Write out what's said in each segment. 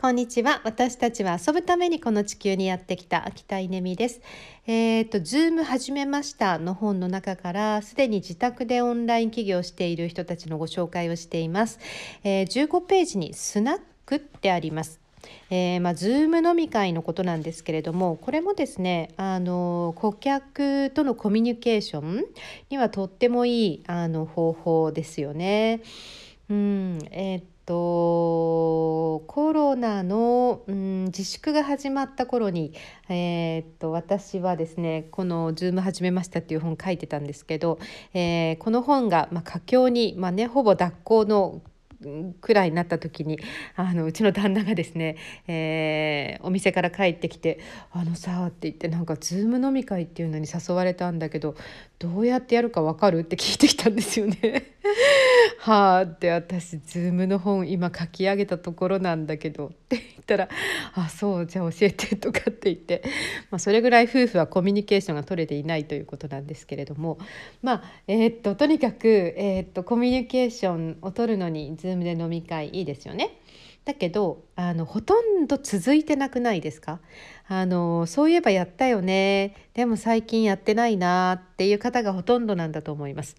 こんにちは。私たちは遊ぶためにこの地球にやってきた秋田稲美です。えっ、ー、と、ズーム始めましたの本の中からすでに自宅でオンライン起業している人たちのご紹介をしています。えー、15ページにスナックってあります。えー、まあ、ズーム飲み会のことなんですけれどもこれもですねあの顧客とのコミュニケーションにはとってもいいあの方法ですよね。うんえー、っとコロナの、うん、自粛が始まった頃に、えー、っと私はですねこの「ズーム始めました」っていう本書いてたんですけど、えー、この本が、まあ、佳境に、まあね、ほぼ脱稿のくらいになった時にあのうちの旦那がですね、えー、お店から帰ってきて「あのさ」って言ってなんかズーム飲み会っていうのに誘われたんだけどどうやってやるか分かるって聞いてきたんですよね。はあって私ズームの本今書き上げたところなんだけどって言ったら「あそうじゃあ教えて」とかって言って、まあ、それぐらい夫婦はコミュニケーションが取れていないということなんですけれどもまあえー、っととにかく、えー、っとコミュニケーションを取るのにズームで飲み会いいですよね。だけどあのほとんど続いてなくないですか？あのそういえばやったよね。でも最近やってないなっていう方がほとんどなんだと思います。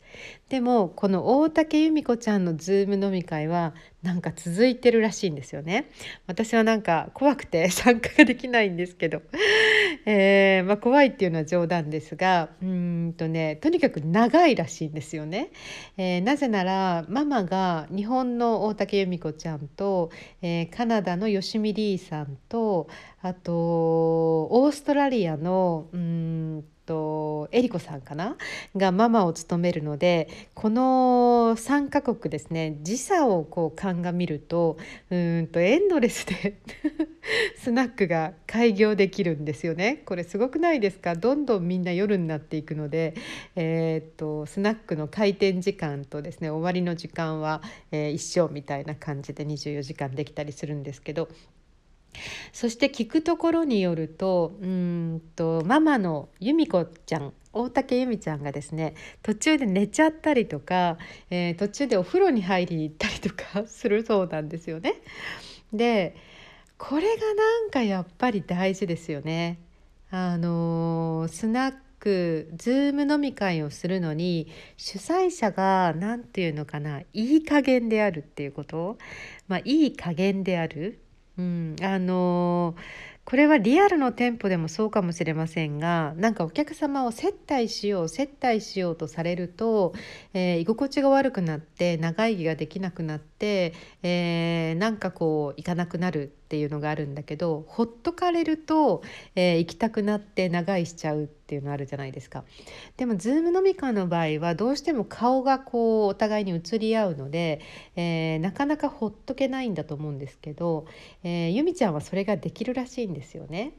でもこの大竹由美子ちゃんのズーム飲み会はなんか続いてるらしいんですよね。私はなんか怖くて 参加ができないんですけど、えー、まあ、怖いっていうのは冗談ですがうんとねとにかく長いらしいんですよね、えー、なぜならママが日本の大竹由美子ちゃんと、えー、カナダの吉見リーさんとあとオーストラリアのうんとエリコさんかな？がママを務めるのでこの3カ国ですね時差をこう鑑みるとうんとエンドレスで スナックが開業できるんですよね。これすごくないですか？どんどんみんな夜になっていくので、えー、っとスナックの開店時間とですね終わりの時間は、えー、一緒みたいな感じで24時間できたりするんですけどそして聞くところによるとうんとママの由美子ちゃん大竹由美ちゃんがですね途中で寝ちゃったりとか、えー、途中でお風呂に入りに行ったりとか するそうなんですよね。でこれがなんかやっぱり大事ですよね。あのスナックズーム飲み会をするのに主催者が何て言うのかないい加減であるっていうこと、まあ、いい加減であるうん、あのこれはリアルの店舗でもそうかもしれませんがなんかお客様を接待しよう接待しようとされると、えー、居心地が悪くなって長生きができなくなって、えー、なんかこう行かなくなるっていうのがあるんだけどほっとかれると、えー、行きたくなって長居しちゃうっていうのあるじゃないですか。でも Zoom 飲み会の場合はどうしても顔がこうお互いに移り合うので、えー、なかなかほっとけないんだと思うんですけど、えー、ゆみちゃんはそれができるらしいんですよね。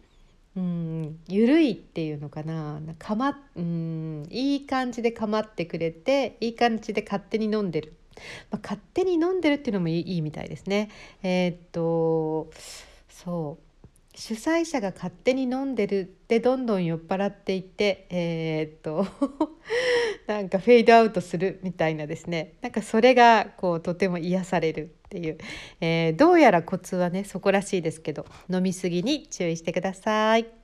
うん、ゆるいっていうのかなかまうんいい感じで構ってくれていい感じで勝手に飲んでるまあ、勝手に飲んでるっていうのもいいみたいですね。えー、っとそう主催者が勝手に飲んでるってどんどん酔っ払っていってえー、っと なんかフェードアウトするみたいなですねなんかそれがこうとても癒されるっていう、えー、どうやらコツはねそこらしいですけど飲み過ぎに注意してください。